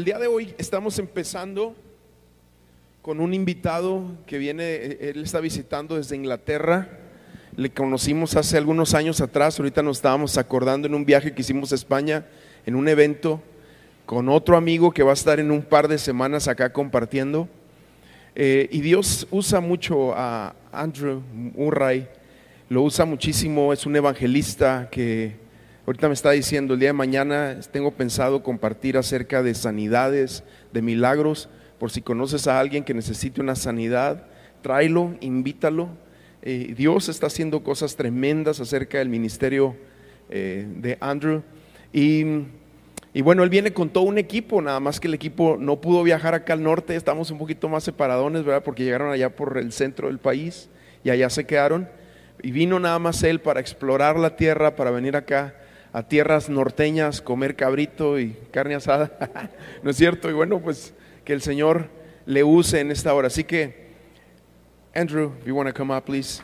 el día de hoy estamos empezando con un invitado que viene, él está visitando desde Inglaterra. Le conocimos hace algunos años atrás, ahorita nos estábamos acordando en un viaje que hicimos a España, en un evento, con otro amigo que va a estar en un par de semanas acá compartiendo. Eh, y Dios usa mucho a Andrew Murray, lo usa muchísimo, es un evangelista que ahorita me está diciendo, el día de mañana tengo pensado compartir acerca de sanidades, de milagros, por si conoces a alguien que necesite una sanidad, tráelo, invítalo. Eh, Dios está haciendo cosas tremendas acerca del ministerio eh, de Andrew. Y, y bueno, él viene con todo un equipo, nada más que el equipo no pudo viajar acá al norte, estamos un poquito más separadones, ¿verdad? Porque llegaron allá por el centro del país y allá se quedaron. Y vino nada más él para explorar la tierra, para venir acá a tierras norteñas, comer cabrito y carne asada. ¿No es cierto? Y bueno, pues que el Señor le use en esta hora. Así que, Andrew, if you want to come up, please.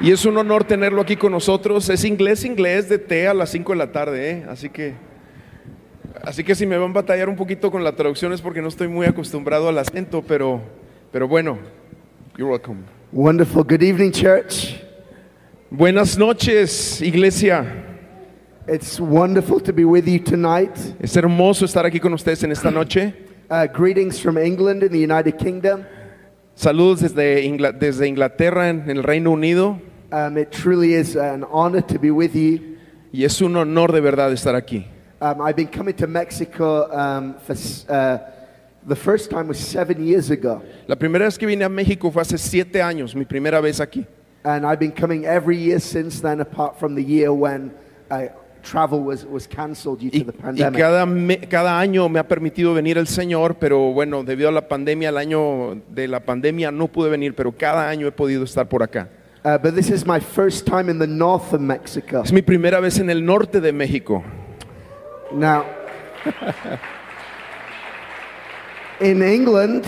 Y es un honor tenerlo aquí con nosotros. Es inglés, inglés de té a las 5 de la tarde, ¿eh? así que así que si me van a batallar un poquito con la traducción es porque no estoy muy acostumbrado al acento, pero pero bueno, you're welcome. Wonderful. Good evening, church. Buenas noches, iglesia. It's wonderful to be with you tonight. Es hermoso estar aquí con ustedes en esta noche. Uh, greetings from England in the United Kingdom. Saludos desde, Ingla- desde Inglaterra en el Reino Unido Um, it truly is an honor to be with you. y es un honor de verdad estar aquí. Um, I've been coming to Mexico um, for uh, the first time was seven years ago, La primera vez que vine a México fue hace siete años, mi primera vez aquí. and I've been coming every year since then, apart from the year when uh, travel was, was cancelled due to Y, the y pandemic. cada, me- cada año me ha permitido venir el Señor, pero bueno, debido a la pandemia, el año de la pandemia no pude venir, pero cada año he podido estar por acá. Uh, but this is my first time in the north of Mexico. Es mi primera vez en el norte de México. Now, in England,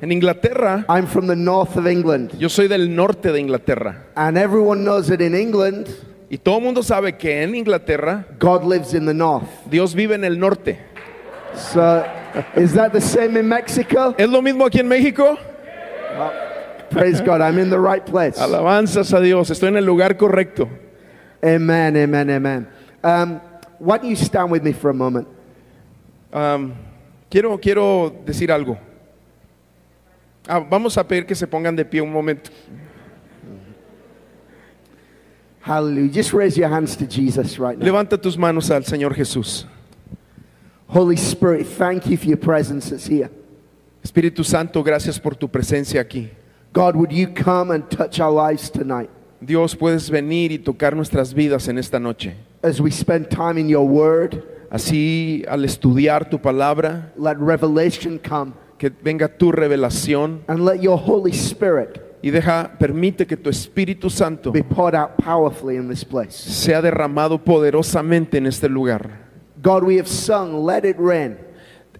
En Inglaterra, I'm from the north of England, yo soy del norte de Inglaterra. and everyone knows that in England, Y todo el mundo sabe que en Inglaterra God lives in the north. Dios vive en el norte. So, is that the same in Mexico? ¿Es lo mismo aquí en México? Praise God, I'm in the right place. Alabanzas a Dios, estoy en el lugar correcto. Amen, amen, amen. Um, why don't you stand with me for a moment? Am, quiero, quiero decir algo. Ah, vamos a pedir que se pongan de pie un momento. Hallelujah. Just raise your hands to Jesus right now. Levanta tus manos al Señor Jesús. Holy Spirit, thank you for your presence that's here. Espíritu Santo, gracias por tu presencia aquí. God, would you come and touch our lives tonight Dios, puedes venir y tocar nuestras vidas en esta noche. as we spend time in your word? Así, al estudiar tu palabra, Let revelation come que venga tu revelación and let your Holy Spirit y deja, permite que tu Espíritu Santo be poured out powerfully in this place. sea derramado poderosamente en este lugar. God, we have sung, Let It Rain.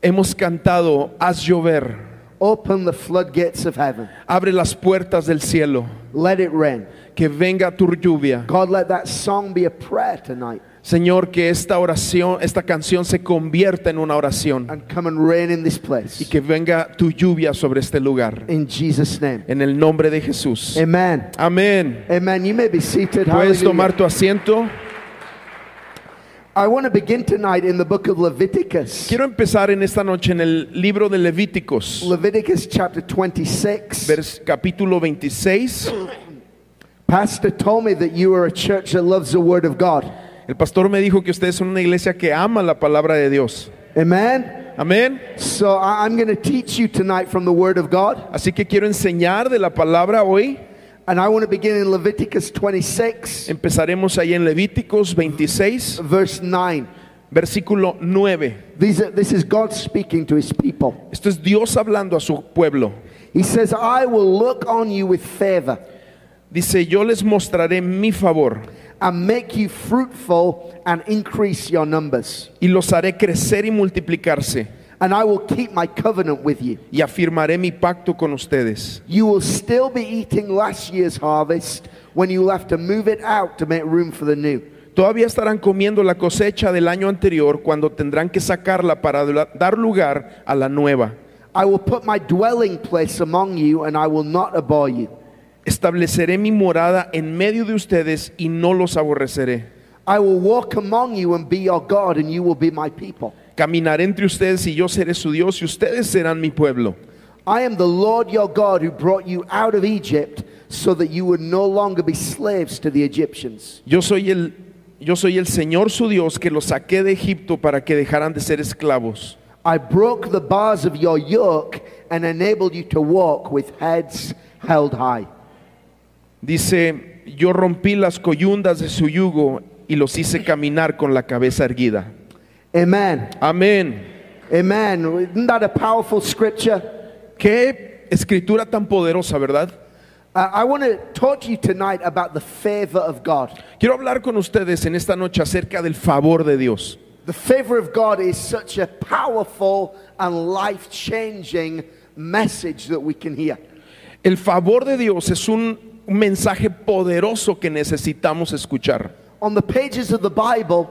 Hemos cantado, haz llover, Open the floodgates of heaven. abre las puertas del cielo, Let it rain. que venga tu lluvia. God, let that song be a prayer tonight Señor, que esta oración, esta canción se convierta en una oración and come and rain in this y place. que venga tu lluvia sobre este lugar. In Jesus' name. En el nombre de Jesús. Amen. Amén. Amen. You may be seated. Puedes tomar tu asiento. I want to begin tonight in the book of Leviticus. Quiero empezar en esta noche en el libro de Levíticos, Leviticus chapter 26. vers- capítulo 26. Pastor told me that you are a church that loves the word of God. El pastor me dijo que ustedes son una iglesia que ama la palabra de Dios. Amen. Amén. So I'm going to teach you tonight from the word of God. Así que quiero enseñar de la palabra hoy. And I want to begin in Leviticus 26, Empezaremos ahí en Levíticos 26, verse 9. versículo 9. These are, this is God speaking to his people. Esto es Dios hablando a su pueblo. He says, I will look on you with favor Dice, yo les mostraré mi favor and make you fruitful and increase your numbers. y los haré crecer y multiplicarse and I will keep my covenant with you. y afirmaré mi pacto con ustedes. You will still be eating last year's harvest when you will have to move it out to make room for the new. Todavía estarán comiendo la cosecha del año anterior cuando tendrán que sacarla para dar lugar a la nueva. I will put my dwelling place among you, and I will not abhor you. Estableceré mi morada en medio de ustedes y no los aborreceré. I will walk among you and be your God, and you will be my people. Caminaré entre ustedes y yo seré su Dios y ustedes serán mi pueblo. I am the Lord your God who brought you out of Egypt so that you would no longer be slaves to the Egyptians. Yo soy el yo soy el Señor su Dios que los saqué de Egipto para que dejaran de ser esclavos. I broke the bars of your yoke and enabled you to walk with heads held high. Dice, yo rompí las coyundas de su yugo y los hice caminar con la cabeza erguida. Amen. Amén. Amen. Isn't that a powerful scripture? Qué escritura tan poderosa, ¿verdad? Uh, I want to talk to you tonight about the favor of God. Quiero hablar con ustedes en esta noche acerca del favor de Dios. The favor of God is such a powerful and life changing message that we can hear. El favor de Dios es un, un mensaje poderoso que necesitamos escuchar. On the pages of the Bible,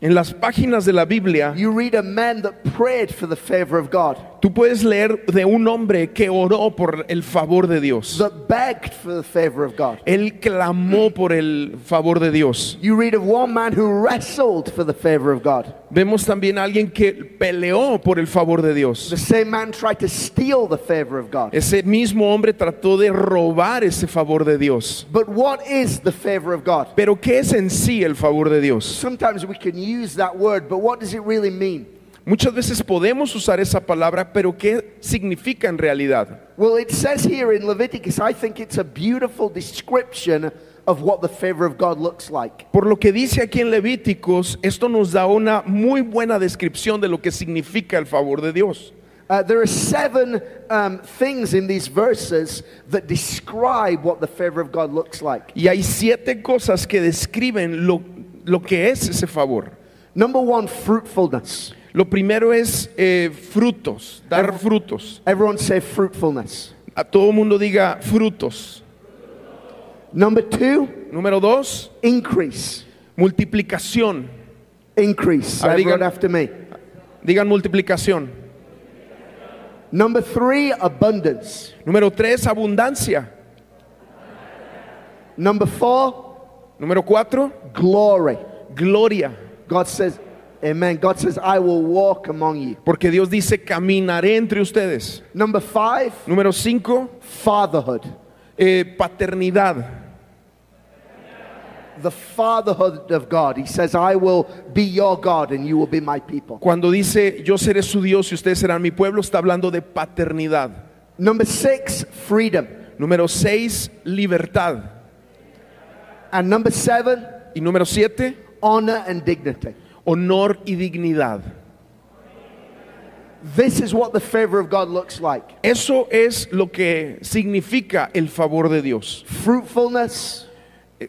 En las páginas de la Biblia, you read of men that prayed for the favor of God, tú puedes leer de un hombre que oró por el favor de Dios. that begged for the favor of God. Él clamó por el favor de Dios. You read of one man who wrestled for the favor of God. Vemos también a alguien que peleó por el favor de Dios. The same man tried to steal the favor of God. Ese mismo hombre trató de robar ese favor de Dios. But what is the favor of God? Pero ¿qué es en sí el favor de Dios? Sometimes we can use that word, but what does it really mean? Muchas veces podemos usar esa palabra, pero ¿qué significa en realidad? Well, it says here in Leviticus, I think it's a beautiful description of what the favor of God looks like. Por lo que dice aquí en Levíticos, esto nos da una muy buena descripción de lo que significa el favor de Dios. Uh, there are seven um, things in these verses that describe what the favor of God looks like. Y hay siete cosas que describen lo, lo que es ese favor. Number one, fruitfulness. Lo primero es eh, frutos, dar frutos. Everyone say fruitfulness. A todo mundo diga frutos. Number two, Número dos, increase. multiplicación. Increase. Ah, Everyone digan- after me. Digan multiplicación. Number three, abundance. Número tres, abundancia. Number four, Número cuatro, glory. gloria. God says, Amen. God says, I will walk among you. Porque Dios dice, caminaré entre ustedes. Number five, Número cinco, fatherhood. eh, paternidad. The fatherhood of God. He says, I will be your God and you will be my people. Cuando dice, yo seré su Dios y ustedes serán mi pueblo, está hablando de paternidad. Number six, freedom. Número seis, libertad. And number seven, Y número siete, honor and dignity. Honor y dignidad. This is what the favor of God looks like Eso es lo que significa el favor de Dios. fruitfulness,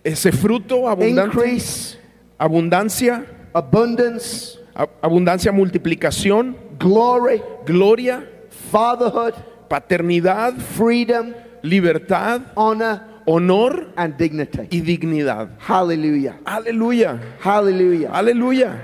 Ese fruto abundante, increase, abundancia, abundance, abundancia, multiplicación, glory, gloria, fatherhood, paternidad, freedom, libertad, honor, honor and dignity. y dignidad. Hallelujah. Aleluya, Hallelujah. aleluya.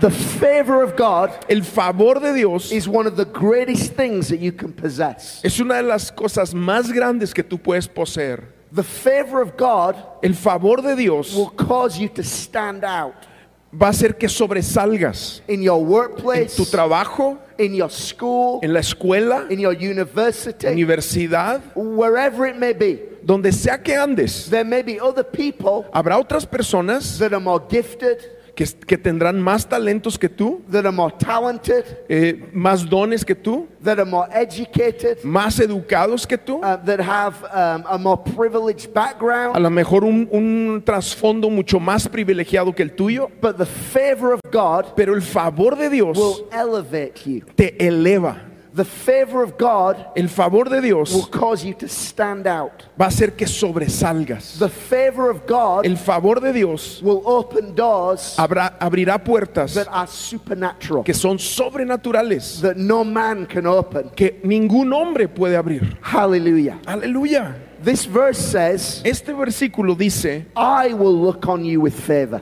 The favor of God El favor de Dios is one of the greatest things that you can possess. es una de las cosas más grandes que tú puedes poseer. The favor of God El favor de Dios will cause you to stand out va a hacer que sobresalgas in your en workplace, tu trabajo, in your school, en la escuela, in your university, universidad, wherever it may be. donde sea que andes. There may be other people Habrá otras personas that are more gifted, que, que tendrán más talentos que tú, that are more talented, eh, más dones que tú, that are more educated, más educados que tú, uh, that have um, a more privileged a background. lo mejor un, un trasfondo mucho más privilegiado que el tuyo, But the favor of God pero el favor de Dios will elevate you. te eleva. The favor of God el favor de will Dios cause you to stand out. va a hacer que sobresalgas. The favor of God El favor de Dios will open doors habrá- abrirá puertas that are supernatural, que son sobrenaturales, that no man can open. que ningún hombre puede abrir. Hallelujah. Aleluya. This verse says, Este versículo dice I will look on you with favor.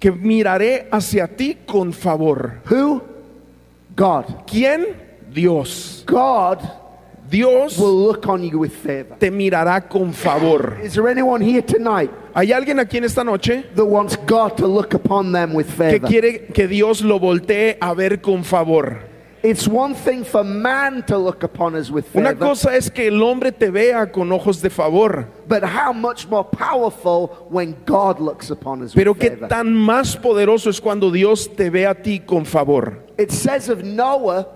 que miraré hacia ti con favor. Who? God. ¿Quién? Dios. God Dios will look on you with favor. te mirará con favor. Is there anyone here tonight ¿Hay alguien aquí en esta noche that wants God to look upon them with que favor? quiere que Dios lo voltee a ver con favor? It's one thing for man to look upon us with Una favor, cosa es que el hombre te vea con ojos de favor, but how much more powerful when God looks upon us pero with qué favor. tan más poderoso es cuando Dios te ve a ti con favor. It says of Noah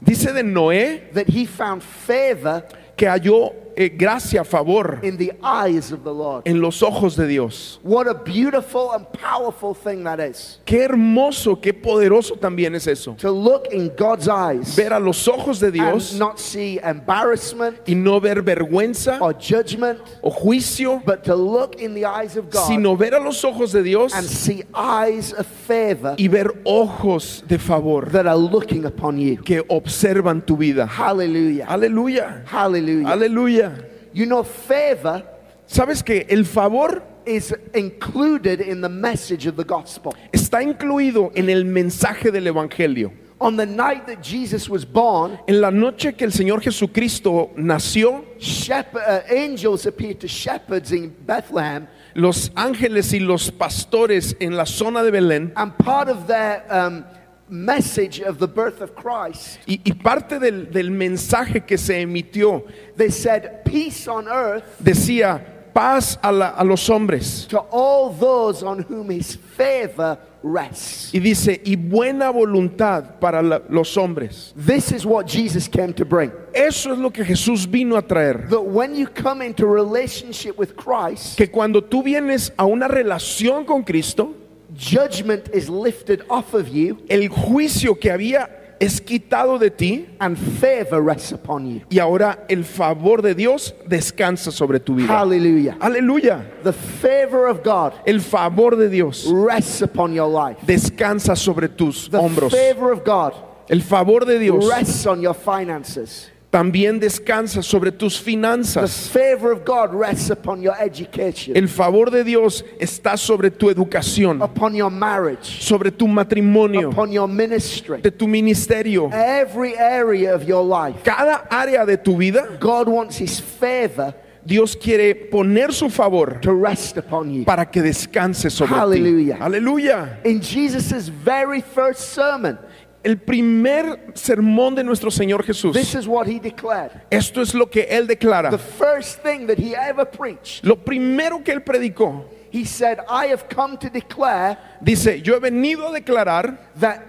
Dice de Noé that he found favor que halló eh, gracia, favor in the eyes of the Lord. en los ojos de Dios. What a beautiful and powerful thing that is. Qué hermoso, qué poderoso también es eso. To look in God's eyes Ver a los ojos de Dios and not see embarrassment y no ver vergüenza or judgment, o juicio, but to look in the eyes of God sino ver a los ojos de Dios and see eyes of favor y ver ojos de favor that are looking upon you. que observan tu vida. Hallelujah. Aleluya, Hallelujah. You know, favor ¿Sabes que el favor is included in the message of the gospel. está incluido en el mensaje del Evangelio? On the night that Jesus was born, En la noche que el Señor Jesucristo nació, shepherd, uh, angels appeared to shepherds in Bethlehem, los ángeles y los pastores en la zona de Belén and part of their um, message of the birth of Christ, y, y parte del, del mensaje que se emitió they said, Peace on earth decía paz a, la- a los hombres to all those on whom his favor rests. y dice y buena voluntad para la- los hombres. This is what Jesus came to bring. Eso es lo que Jesús vino a traer. That when you come into relationship with Christ, Que cuando tú vienes a una relación con Cristo, judgment is lifted off of you el juicio que había es quitado de ti and favor rests upon you. y ahora el favor de Dios descansa sobre tu vida. Hallelujah. Aleluya. The favor of God El favor de Dios rests upon your life. descansa sobre tus The hombros. favor of God El favor de Dios rests on your finances. También descansa sobre tus The finanzas. favor of God rests upon your education, El favor de Dios está sobre tu educación, upon your marriage, sobre tu matrimonio, upon your ministry. de tu ministerio. Every area of your life, Cada área de tu vida, God wants His favor Dios quiere poner su favor to rest upon you. para que descanse sobre Hallelujah. ti. Aleluya. In Jesus' very first sermon, El primer sermón de nuestro Señor Jesús. this is what He declared. Esto es lo que él declara. The first thing that He ever preached, Lo primero que él predicó, He said, I have come to declare dice, yo he venido a declarar that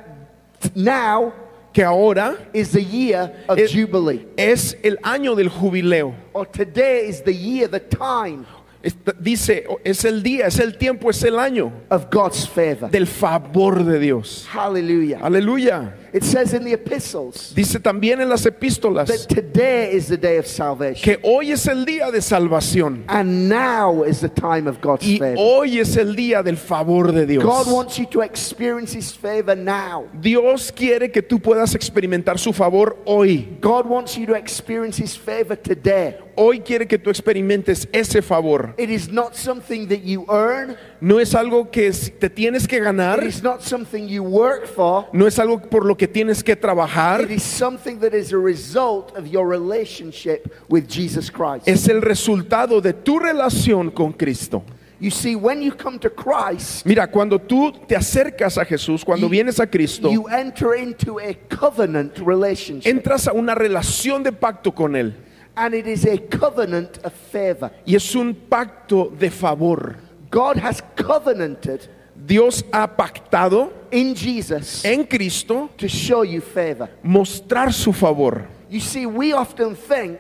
now que ahora is the year of Es- Jubilee. es el año del jubileo. Or today is the year, the time Esta- Dice, es el día, es el tiempo, es el año of God's favor. del favor de Dios. Hallelujah. Aleluya. It says in the epistles Dice también en las epístolas that today is the day of salvation. que hoy es el día de salvación And now is the time of God's y favor. hoy es el día del favor de Dios. God wants you to experience His favor now. Dios quiere que tú puedas experimentar su favor hoy. God wants you to experience His favor today. Hoy quiere que tú experimentes ese favor. It is not something that you earn, No es algo que te tienes que ganar, it is not something you work for. no es algo por lo que tienes que trabajar, It is something that is a result of your relationship with Jesus Christ. es el resultado de tu relación con Cristo. You see, when you come to Christ, Mira, cuando tú te acercas a Jesús, cuando You- vienes a Cristo, you enter into a covenant relationship. entras a una relación de pacto con Él. And it is a covenant of favor. Y es un pacto de favor. God has covenanted Dios ha pactado in Jesus en Cristo to show you favor. mostrar su favor. You see, we often think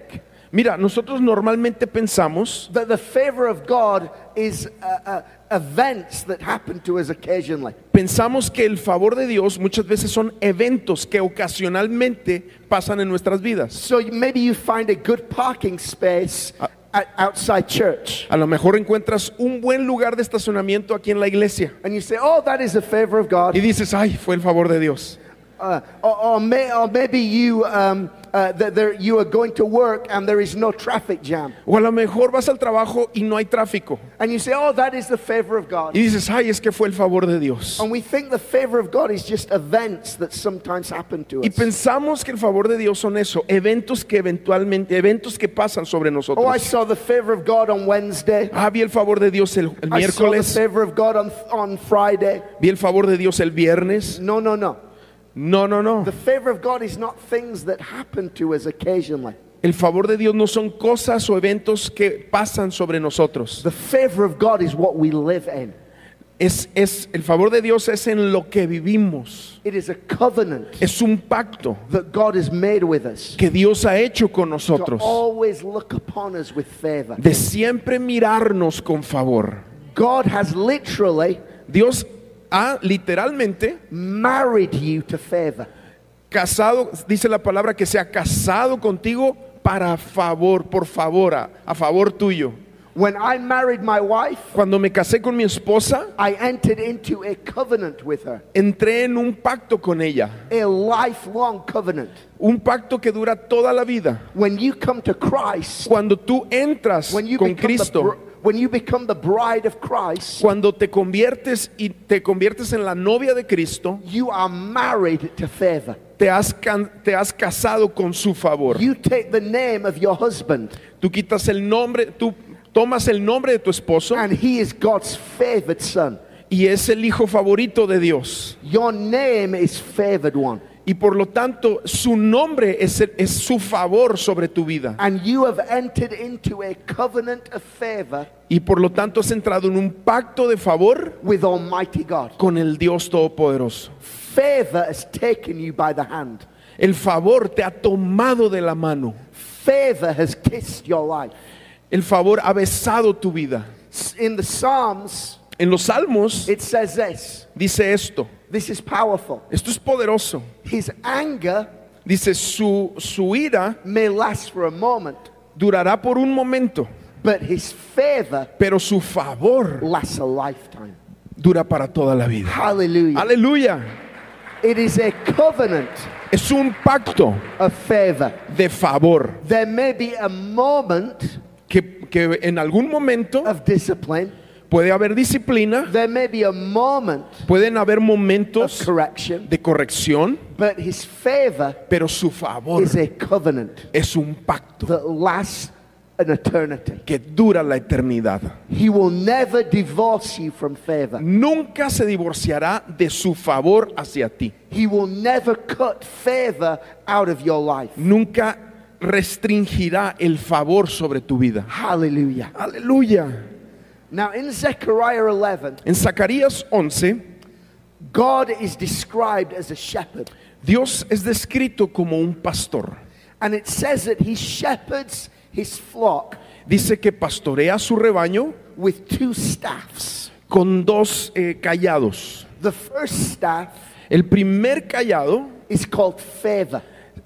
Mira, nosotros normalmente pensamos that the favor of God is uh, uh, events that happen to us occasionally. pensamos que el favor de Dios muchas veces son eventos que ocasionalmente pasan en nuestras vidas. So maybe you find a good parking space Ah. Outside church. A lo mejor encuentras un buen lugar de estacionamiento aquí en la iglesia And you say, oh, that is a favor of God. y dices, ay, fue el favor de Dios. Uh, or, or, may, or maybe you, um, uh, that there, you are going to work and there is no traffic jam. O a lo mejor vas al trabajo y no hay tráfico And you say, oh, that is the favor of God. y dices, ay, es que fue el favor de Dios. And we think the favor of God is just events that sometimes happen to Y us. pensamos que el favor de Dios son eso, eventos que eventualmente, eventos que pasan sobre Oh, I nosotros. saw the favor of God on Wednesday. Ah, vi el favor de Dios el, el I saw the miércoles, favor of God on, on Friday. vi el favor de Dios el viernes. No, no, no. No, no, no. The favor of God is not things that happen to us occasionally. El favor de Dios no son cosas o eventos que pasan sobre nosotros. The favor of God is what we live in. Es, es, el favor de Dios es en lo que vivimos. It is a covenant Es un pacto that God has made with us que Dios ha hecho con to nosotros. always look upon us with favor. De siempre mirarnos con favor. God has literally Dios ha literalmente married you to favor. casado, dice la palabra que se ha casado contigo para favor, por favor, a, a favor tuyo. When I married my wife, Cuando me casé con mi esposa, I entered into a covenant with her, entré en un pacto con ella, a lifelong covenant. un pacto que dura toda la vida. When you come to Christ, Cuando tú entras when you con Cristo, when you become the bride of Christ, cuando te conviertes y te conviertes en la novia de Cristo, you are married to favor. te has, te has casado con su favor. You take the name of your husband, Tú quitas el nombre, tú tomas el nombre de tu esposo and he is God's favored son. y es el hijo favorito de Dios. Your name is favored one. Y por lo tanto, su nombre es, es su favor sobre tu vida. And you have entered into a covenant of favor Y por lo tanto has entrado en un pacto de favor with Almighty God. con el Dios Todopoderoso. Favor has taken you by the hand. El favor te ha tomado de la mano. Favor has kissed your life. El favor ha besado tu vida. In the Psalms, En los salmos it says this. dice esto. This is powerful. Esto es poderoso. His anger Dice, su, su ira may last for a moment, durará por un momento, but his favor pero su favor lasts a lifetime. dura para toda la vida. Hallelujah. Aleluya. It is a covenant Es un pacto of favor. de favor There may be a moment que, que en algún momento of discipline. Puede haber disciplina, There may be a moment pueden haber of momentos correction, de corrección, but his favor pero su favor is a covenant es un pacto that lasts an eternity. que dura la eternidad. He will never divorce you from favor. Nunca se divorciará de su favor hacia ti. He will never cut favor out of your life. Nunca restringirá el favor sobre tu vida. Hallelujah. Aleluya. Now, in Zechariah 11, En Zacarías 11, God is described as a shepherd. Dios es descrito como un pastor. And it says that he shepherds his flock Dice que pastorea su rebaño with two staffs. con dos eh, callados. The first staff El primer callado is called favor.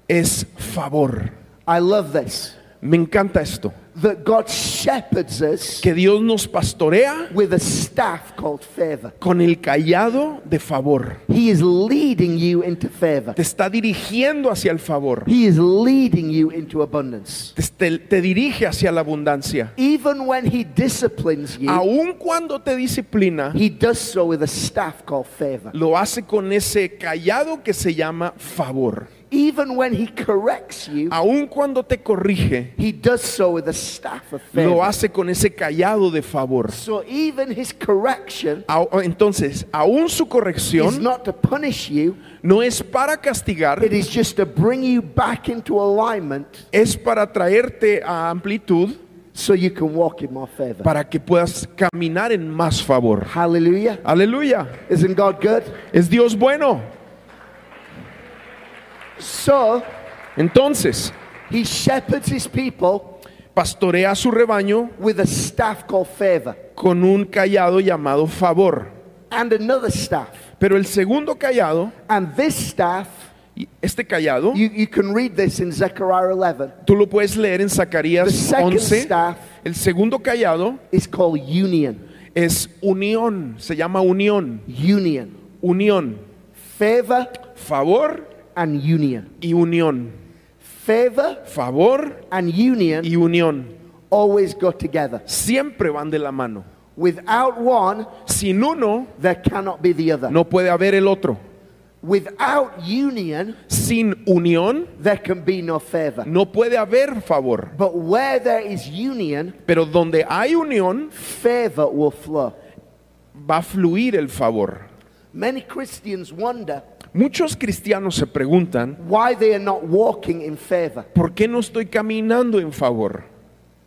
es favor. I love this. Me encanta esto. That God shepherds us Que Dios nos pastorea with a staff called favor. con el callado de favor. He is leading you into favor. Te está dirigiendo hacia el favor. He is leading you into abundance. Te, dirige hacia la abundancia. Even when he disciplines you, Aun cuando te disciplina, he does so with a staff called favor. lo hace con ese callado que se llama favor. Even when he corrects you, Aun cuando te corrige, he does so with a staff of lo favor. hace con ese callado de favor. So even his correction Au- Entonces, aún su is corrección not to punish you, no es para castigar, it is just to bring you back into alignment es para traerte a amplitud so you can walk in more favor. para que puedas caminar en más favor. Hallelujah. Aleluya. Isn't God good? Es Dios bueno. So Entonces, he shepherds his people pastorea a su rebaño with a staff called favor con un callado llamado favor. and another staff. Pero el segundo callado, And this staff, y este callado, you, you can read this in Zechariah 11, tú lo puedes leer en the Zacarías second 11. staff El segundo callado is called union. es unión, se llama unión, Union. unión, Favor favor and union. y unión, Favor favor and union y unión. always go together. Siempre van de la mano. Without one, Sin uno, there cannot be the other. no puede haber el otro. Without union, Sin unión, there can be no favor. no puede haber favor. But where there is union, Pero donde hay unión, favor will flow. va a fluir el favor. Many Christians wonder Muchos cristianos se preguntan, why they are not walking in favor. ¿por qué no estoy caminando en favor?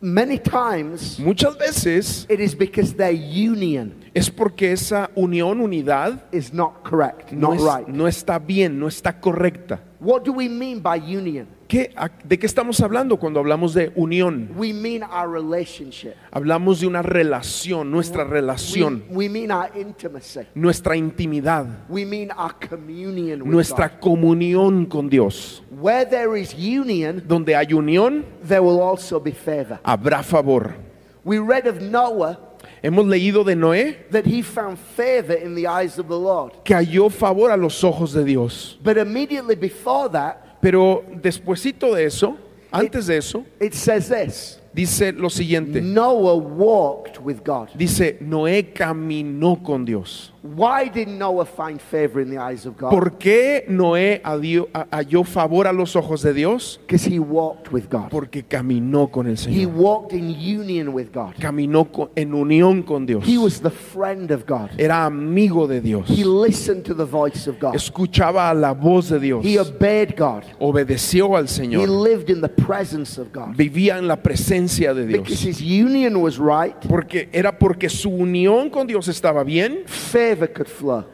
Many times Muchas veces it is because their union es porque esa unión, unidad, is not correct, no, not es- right. no está bien, no está correcta. What do we mean by union? ¿Qué- a- ¿De qué estamos hablando cuando hablamos de unión? We mean our relationship. Hablamos de una relación, nuestra We, relación, we mean our intimacy. nuestra intimidad, We mean our communion with nuestra God. comunión con Dios. Where there is union, Donde hay unión, there will also be favor. habrá favor. We read of Noah Hemos leído de Noé that he found favor in the eyes of the Lord. que halló favor a los ojos de Dios. But immediately before that, Pero despuesito de eso, antes de eso, it says this dice lo siguiente. Noah walked with God. Dice, Noé caminó con Dios. Why did Noah find favor in the eyes of God? ¿Por qué Noé halló favor a los ojos de Dios? Because he walked with God. Porque caminó con el He Señor. walked in union with God. Caminó co- en unión con Dios. He was the friend of God. Era amigo de Dios. He listened to the voice of God. Escuchaba a la voz de Dios. He obeyed God. Obedeció al He Señor. lived in the presence of God. Vivía en la presencia de Because his union was right, Porque era porque su unión con Dios estaba bien favor could flow.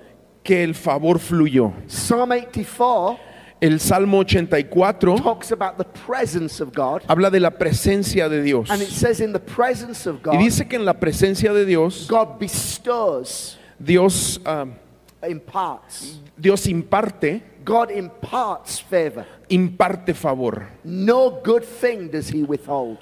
que el favor fluyó. Psalm 84 El Salmo 84 talks about the presence of God. habla de la presencia de Dios. And it says, in the presence of Y God, dice que en la presencia de Dios, God bestows, Dios, ah, imparts. Dios imparte, God imparts favor. imparte favor. No good thing does he withhold.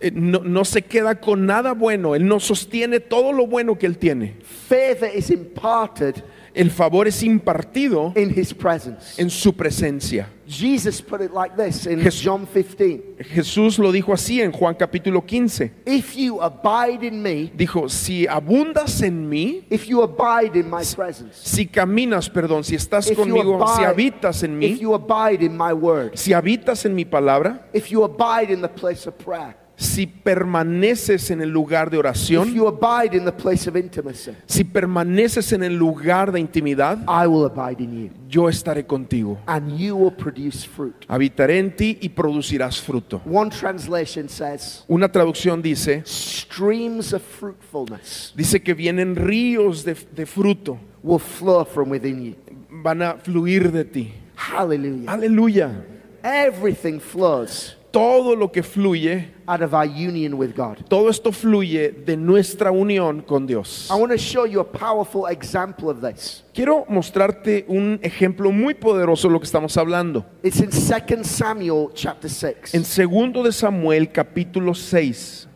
Eh, No, no se queda con nada bueno. Él no sostiene todo lo bueno que Él tiene. Favor is imparted El favor es impartido in his presence. en su presencia. Jesus put it like this in Jes- John 15. Jesús lo dijo así en Juan capítulo 15. If you abide in me, Dijo, si abundas en mí, if you abide in my presence, si caminas, perdón, si estás if you, conmigo, si abide, habitas en if mí, you abide in my word, si habitas en mi palabra, if you abide in the place of prayer, si permaneces en el lugar de if oración, you abide in the place of intimacy, si permaneces en el lugar de intimidad, I will abide in you, yo estaré contigo. and you will produce fruit. Habitaré en ti y producirás fruto. One translation says, Una traducción dice, streams of fruitfulness dice que vienen ríos de, de fruto, will flow from within you. van a fluir de ti. Hallelujah. Aleluya. Everything flows Todo lo que fluye, out of our union with God. todo esto fluye de nuestra unión con Dios. I want to show you a powerful example of this. Quiero mostrarte un ejemplo muy poderoso de lo que estamos hablando. It's in 2 Samuel chapter 6. En segundo de Samuel capítulo 6.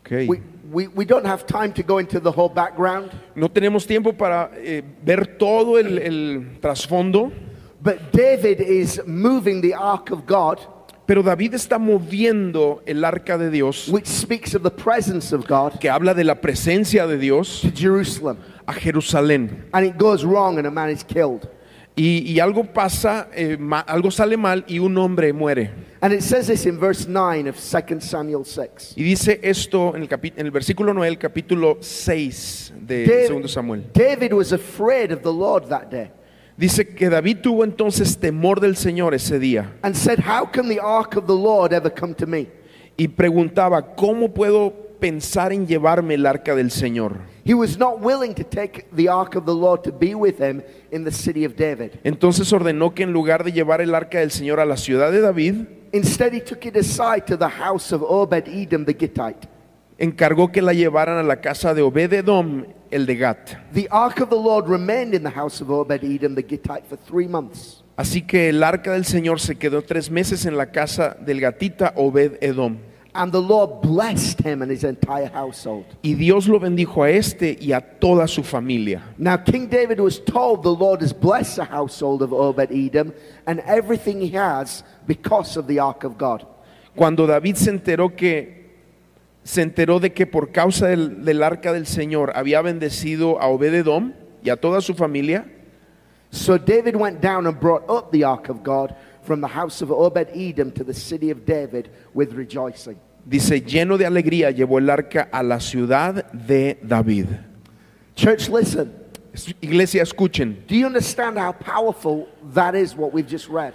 Ok. We, we, we don't have time to go into the whole background, No tenemos tiempo para eh, ver todo el, el trasfondo, but David is moving the ark of God, pero David está moviendo el arca de Dios, which speaks of the presence of God, que habla de la presencia de Dios, to Jerusalem. a Jerusalén. And it goes wrong and a man is killed. Y, y algo pasa, eh, ma- algo sale mal y un hombre muere. And it says this in verse 9 of 2 Samuel 6. Y dice esto en el, capi- en el versículo 9, el capítulo 6 de David, 2 Samuel. David was afraid of the Lord that day Dice que David tuvo entonces temor del Señor ese día and said, How can the ark of the Lord ever come to me? y preguntaba, ¿cómo puedo pensar en llevarme el arca del Señor? He was not willing to take the ark of the Lord to be with him in the city of David. Entonces ordenó que en lugar de llevar el arca del Señor a la ciudad de David, Instead, he took it aside to the house of Obed Edom the Gittite. encargó que la llevaran a la casa de Obed-edom, el de Gat. The ark of the Lord remained in the house of Obed Edom the Gittite for three months. Así que el arca del Señor se quedó tres meses en la casa del gatita Obed-edom. And the Lord blessed him and his entire household. Y Dios lo bendijo a este y a toda su familia. Now, King David was told the Lord has blessed the household of Obed Edom and everything he has because of the ark of God. Cuando David se enteró que se enteró de que por causa del, del arca del Señor había bendecido a Obed-edom y a toda su familia, So David went down and brought up the ark of God from the house of Obed Edom to the city of David with rejoicing. dice, lleno de alegría llevó el arca a la ciudad de David. Church, listen. Es- Iglesia, escuchen. Do you understand how powerful that is, what we've just read?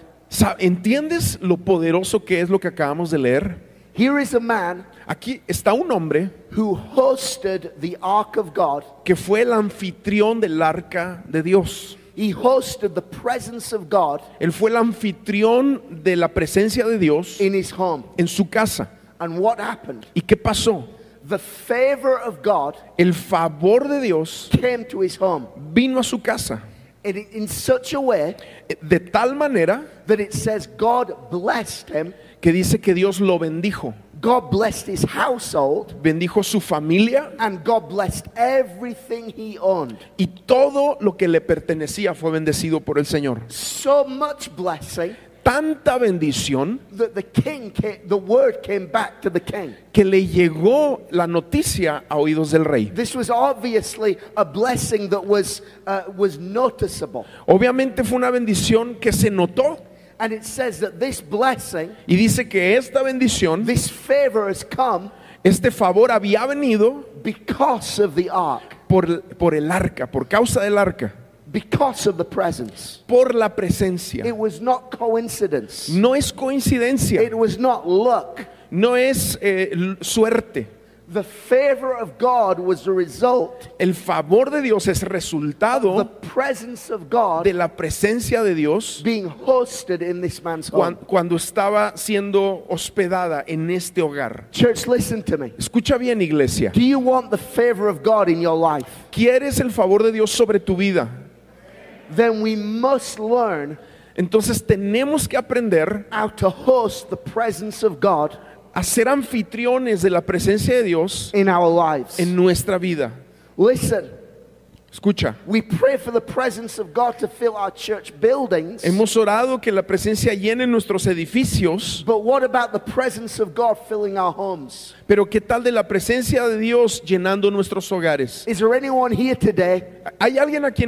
¿Entiendes lo poderoso que es lo que acabamos de leer? Here is a man Aquí está un hombre who hosted the ark of God. que fue el anfitrión del arca de Dios. He hosted the presence of God Él fue el anfitrión de la presencia de Dios in his home. en su casa. And what happened? ¿Y qué pasó? The favor of God El favor de Dios came to his home vino a su casa in, in such a way de tal manera that it says God blessed him, que dice que Dios lo bendijo. God blessed his household, Bendijo su familia and God blessed everything he owned. y todo lo que le pertenecía fue bendecido por el Señor. So much blessing Tanta bendición that the king came, the word came back to the king. que le llegó la noticia a oídos del rey. This was obviously a blessing that was, uh, was noticeable. Obviamente fue una bendición que se notó And it says that this blessing, y dice que esta bendición, this favor has come este favor había venido because of the ark, por, por el arca, por causa del arca, because of the presence. por la presencia. It was not coincidence. No es coincidencia, It was not luck. no es eh, suerte. The favor of God was the result El favor de Dios es of the resultado presence of God de la presencia de Dios being hosted in this man's home. cuando estaba siendo hospedada en este hogar. Church, listen to me. Escucha bien, iglesia. Do you want the favor of God in your life? ¿Quieres el favor de Dios sobre tu vida? Then we must learn Entonces tenemos que aprender how to host the presence of God a ser anfitriones de la presencia de Dios in our lives. en nuestra vida. Listen, Escucha, we pray for the presence of God to fill our church buildings. hemos orado que la presencia llene nuestros edificios, But what about the presence of God filling our homes? pero ¿qué tal de la presencia de Dios llenando nuestros hogares? Is there anyone here today ¿Hay alguien aquí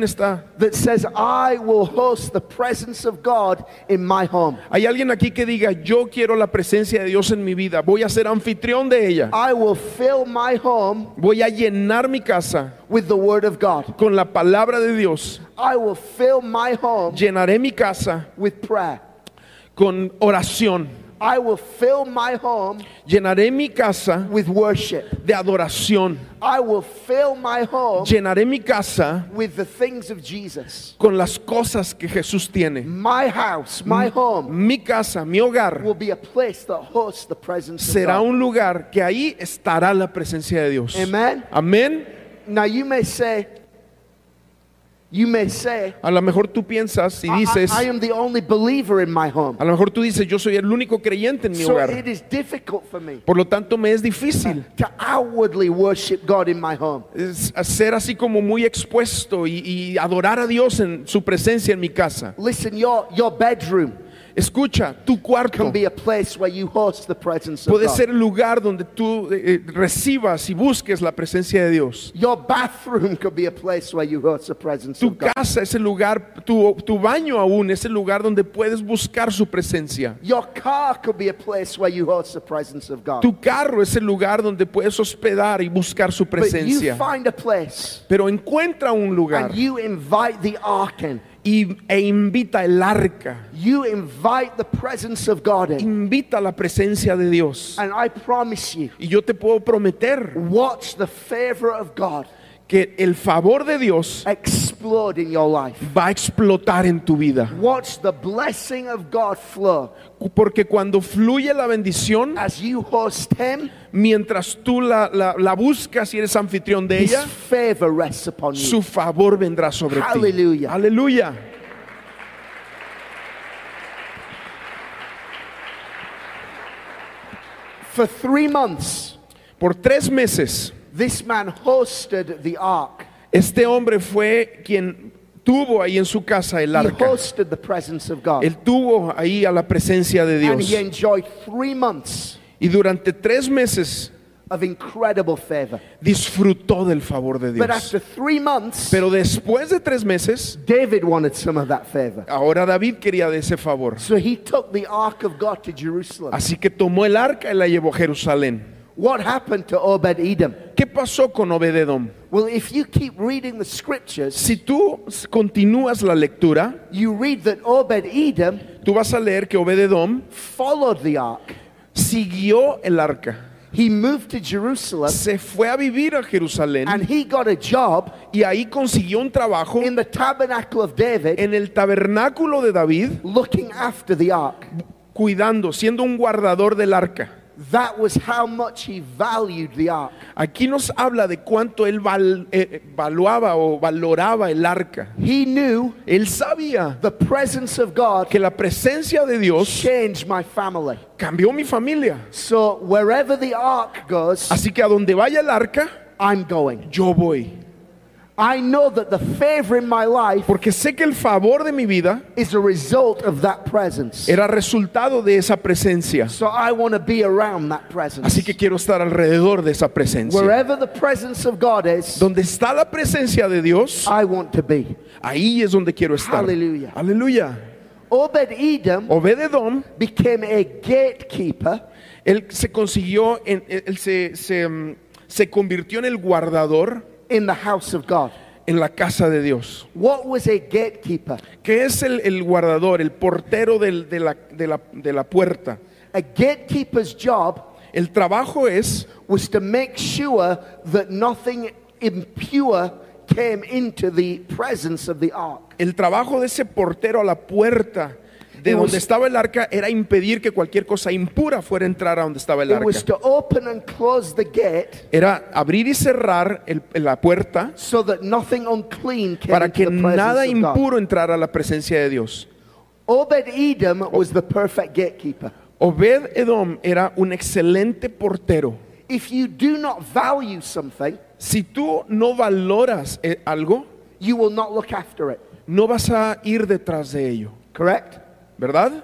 that says, I will host the presence of God in my home? ¿Hay alguien aquí que diga, yo quiero la presencia de Dios en mi vida, voy a ser anfitrión de ella, I will fill my home voy a llenar mi casa with the Word of God. con la palabra de Dios, I will fill my home llenaré mi casa with prayer. con oración, I will fill my home llenaré mi casa with worship. de adoración, I will fill my home llenaré mi casa with the things of Jesus. con las cosas que Jesús tiene. My house, my home Mi casa, mi hogar will be a place that hosts the presence of será God. un lugar que ahí estará la presencia de Dios. Amen. Amén. Now you may say, you may say, A lo mejor tú piensas y dices, I- I am the only believer in my home. a lo mejor tú dices, yo soy el único creyente en mi So hogar. it is difficult for me Por lo tanto, me es difícil to outwardly worship God in my home. es ser así como muy expuesto y, y adorar a Dios en su presencia en mi casa. Listen, your, your bedroom Escucha, tu cuarto can be a place where you host the presence of puede God. ser el lugar donde tú eh, eh, recibas y busques la presencia de Dios. Tu casa es el lugar, tu, tu baño aún es el lugar donde puedes buscar su presencia. Tu carro es el lugar donde puedes hospedar y buscar su presencia. find a place Pero encuentra un lugar and you invite the y, e invita el arca, You invite the presence of God in. invita la presencia de Dios. And I promise you, Y yo te puedo prometer watch the favor of God que el favor de Dios explode in your life. va a explotar en tu vida. Watch the blessing of God flow Porque cuando fluye la bendición, as you host Him. mientras tú la, la- la buscas y eres anfitrión de His ella, favor rests upon you. su favor vendrá sobre ti. Aleluya. Aleluya. For three months, Por tres meses, this man hosted the ark. este hombre fue quien tuvo ahí en su casa el He arca. hosted the presence of God. Él tuvo ahí a la presencia de And Dios. he enjoyed three months Y durante tres meses of incredible favor. disfrutó del favor de But Dios. after three months, Pero después de tres meses, David wanted some of that favor. ahora David quería de ese favor. So he took the ark of God to Jerusalem. Así que tomó el arca y la llevó a Jerusalén. What happened to Obed Edom? ¿Qué pasó con Obededom? Well, if you keep reading the scriptures, Si tú continúas la lectura, you read that Obed Edom tú vas a leer que Obededom followed the ark. siguió el arca. He moved to Jerusalem Se fue a vivir a Jerusalén and he got a job y ahí consiguió un trabajo in the tabernacle of David en el tabernáculo de David, looking after the ark. cuidando, siendo un guardador del arca. That was how much he valued the ark. Aquí nos habla de cuánto él val- eh, valuaba o valoraba el arca. He knew Él sabía the presence of God que la presencia de Dios changed my family. cambió mi familia. So wherever the ark goes, Así que a donde vaya el arca, I'm going. yo voy. I know that the favor in my life Porque sé que el favor de mi vida is a result of that presence. era resultado de esa presencia. So I want to be around that presence. Así que quiero estar alrededor de esa presencia. Wherever the presence of God is, Donde está la presencia de Dios, I want to be. ahí es donde quiero estar. Aleluya. Aleluya. Obed Edom became a gatekeeper él se consiguió, en- él se, se, mm, se convirtió en el guardador in the house of God. en la casa de Dios. What was a gatekeeper? ¿Qué es el, el guardador, el portero del- de, la, de la- de la puerta? A gatekeeper's job El trabajo es was to make sure that nothing impure came into the presence of the ark. El trabajo de ese portero a la puerta de It was- donde estaba el arca era impedir que cualquier cosa impura fuera a entrar a donde estaba el arca. to open and close the gate Era abrir y cerrar el- la puerta so that nothing unclean came para que nada impuro entrara a la presencia de Dios. Obed Edom was the perfect gatekeeper. Obed Edom era un excelente portero. If you do not value something, Si tú no valoras eh, algo, you will not look after it. no vas a ir detrás de ello, Correct? ¿Verdad?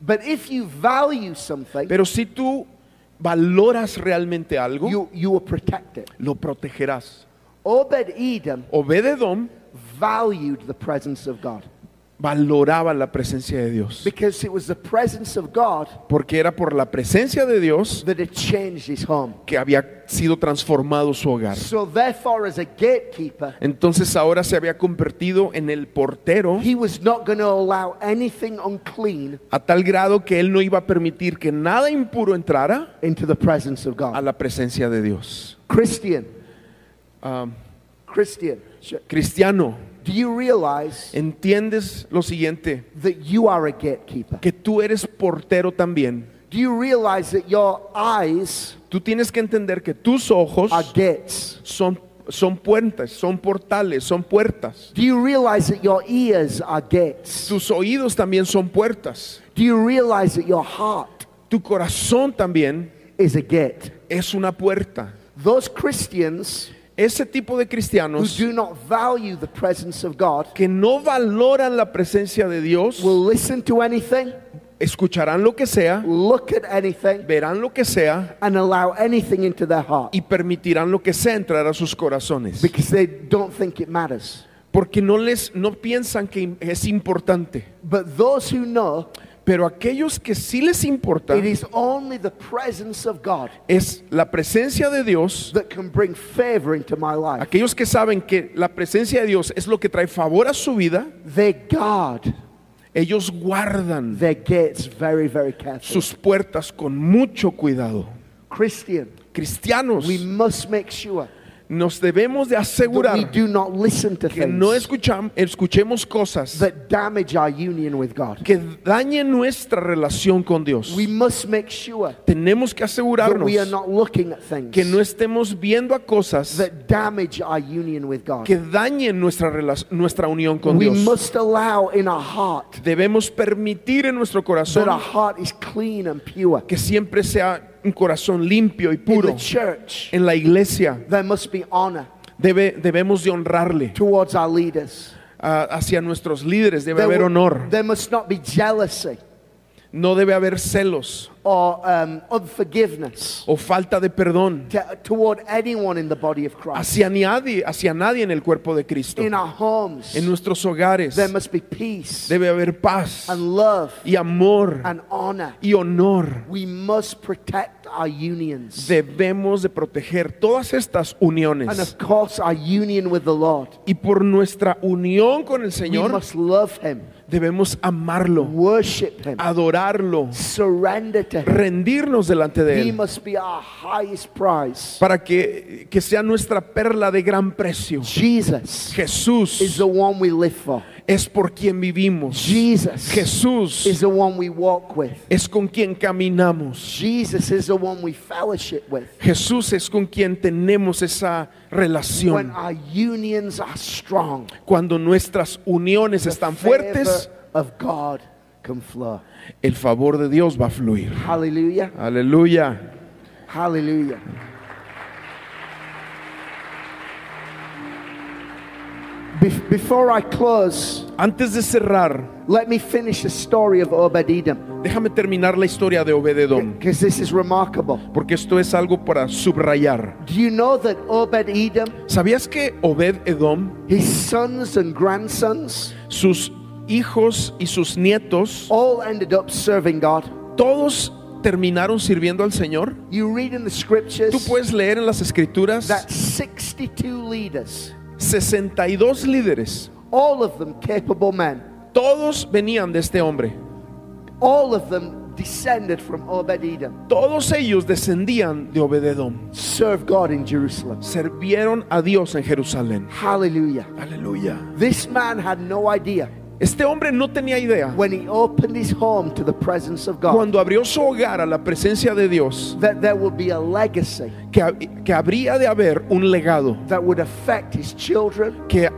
But if you value something, Pero si tú valoras realmente algo, you, you will protect it. lo protegerás. Obed Edom Obed Edom valued the presence of God valoraba la presencia de Dios. because it was the presence of God Porque era por la presencia de Dios that had changed his home. que había sido transformado su hogar. So, therefore, as a gatekeeper, Entonces ahora se había convertido en el portero he was not allow anything unclean a tal grado que él no iba a permitir que nada impuro entrara into the presence of a God. la presencia de Dios. Christian, Ah, Christian, cristiano, do you realize ¿entiendes lo siguiente? that you are a gatekeeper? Que tú eres portero también. Do you realize that your eyes Tú tienes que entender que tus ojos are gates? son, son puertas, son portales, son puertas. Do you realize that your ears are gates? Tus oídos también son puertas. Do you realize that your heart Tu corazón también is a gate? es una puerta. Those Christians Ese tipo de who cristianos do not value the presence of God que no valoran la presencia de Dios will listen to anything, escucharán lo que sea, look at anything, verán lo que sea and allow anything into their heart y permitirán lo que sea entrar a sus corazones. because they don't think it matters. Porque no les no piensan que es importante. But those who know Pero aquellos que sí les importa it is only the presence of God es la presencia de Dios. that can bring favor into my life, Aquellos que saben que la presencia de Dios es lo que trae favor a su vida, they guard ellos guardan their gates very, very carefully. sus puertas con mucho cuidado. Christian, Cristianos, we must make sure nos debemos de that we asegurar do not listen to que no things escucham- escuchemos cosas that damage our union with God. que dañen nuestra relación con Dios. We must make sure Tenemos que that asegurarnos we are not looking at things que no estemos viendo a cosas that damage our union with God. que dañen nuestra, rela- nuestra unión con We Dios. must allow in our heart Debemos permitir en nuestro that corazón our heart is clean and pure. que siempre sea un corazón limpio y In puro. the church, En la iglesia there must be honor debe, debemos de honrarle towards our leaders. a- hacia nuestros líderes, debe There, haber honor, there must not be jealousy no debe haber celos or um, unforgiveness o falta de perdón to- toward anyone in the body of Christ. hacia nadie, hacia nadie en el cuerpo de Cristo. In our homes, En nuestros hogares there must be peace debe haber paz and love y amor and honor. y honor. We must protect our unions. Debemos de proteger todas estas And uniones of course, our union with the Lord. y por nuestra unión con el We Señor must love Him, debemos amarlo, worship Him, adorarlo, surrender to Him. rendirnos delante de He Él must be our highest prize. para que, que sea nuestra perla de gran precio. Jesus is Jesús the one we live for. Es por quien vivimos. Jesus Jesús is the one we walk with. es con quien caminamos. Jesus is the one we fellowship with. Jesús es con quien tenemos esa When relación. our unions are strong, Cuando nuestras uniones están favor fuertes, of God can flow. el favor de Dios va a fluir. Hallelujah. Aleluya. Hallelujah. Before I close, Antes de cerrar, let me finish the story of Obed Edom déjame terminar la historia de Obededom, because this is remarkable. porque esto es algo para subrayar. Do you know that Obed Edom, ¿Sabías que Obed Edom, his sons and grandsons, sus hijos y sus nietos, all ended up serving God? todos terminaron sirviendo al Señor? You read in the scriptures Tú puedes leer en las escrituras that 62 leaders, 62 líderes, all of them capable men, todos venían de este hombre. all of them descended from Obed Edom, Todos ellos descendían de Obededom. served God in Jerusalem. Servieron a Dios en Jerusalén. Hallelujah. Aleluya. This man had no idea Este hombre no tenía idea when he opened his home to the presence of God cuando abrió su hogar a la presencia de Dios that there would be a legacy que, que habría de haber un legado that would affect his children que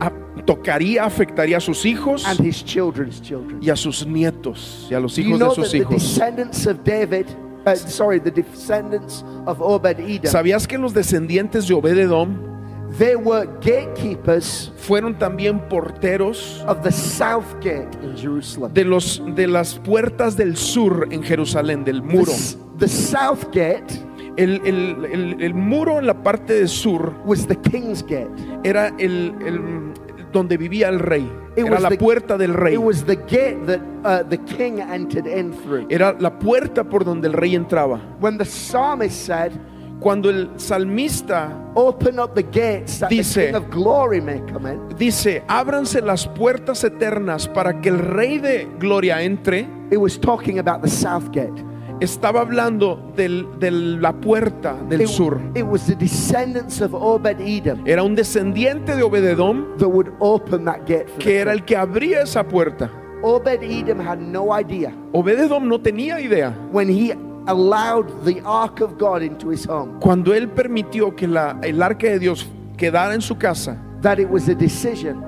tocaría, afectaría a sus hijos and his children's children. y a sus nietos y a los Do you hijos know de that sus the hijos. descendants of David, uh, sorry, the descendants of Obed Edom, ¿Sabías que los descendientes de Obededom they were gatekeepers fueron también porteros of the south gate in Jerusalem? de, los, de las puertas del sur en Jerusalén, del The, muro? s- the south gate El, el- el- el muro en la parte del sur was the king's gate. era el, el- donde vivía el rey. It Era la the- puerta del rey. It was the gate that uh, the king entered in through. Era la puerta por donde el rey entraba. When the psalmist said, Cuando el salmista Open up the gates that Dice- the King of glory may come in. dice, ábranse las puertas eternas para que el rey de gloria entre, It was talking about the south gate. estaba hablando del- de la puerta del It, sur. it was the descendants of Obed Edom Era un descendiente de Obededom that would open that gate for que the era el que abría esa puerta. Obed Edom had no idea Obededom no tenía idea when he allowed the ark of God into his home cuando él permitió que la, el arca de Dios quedara en su casa, that it was a decision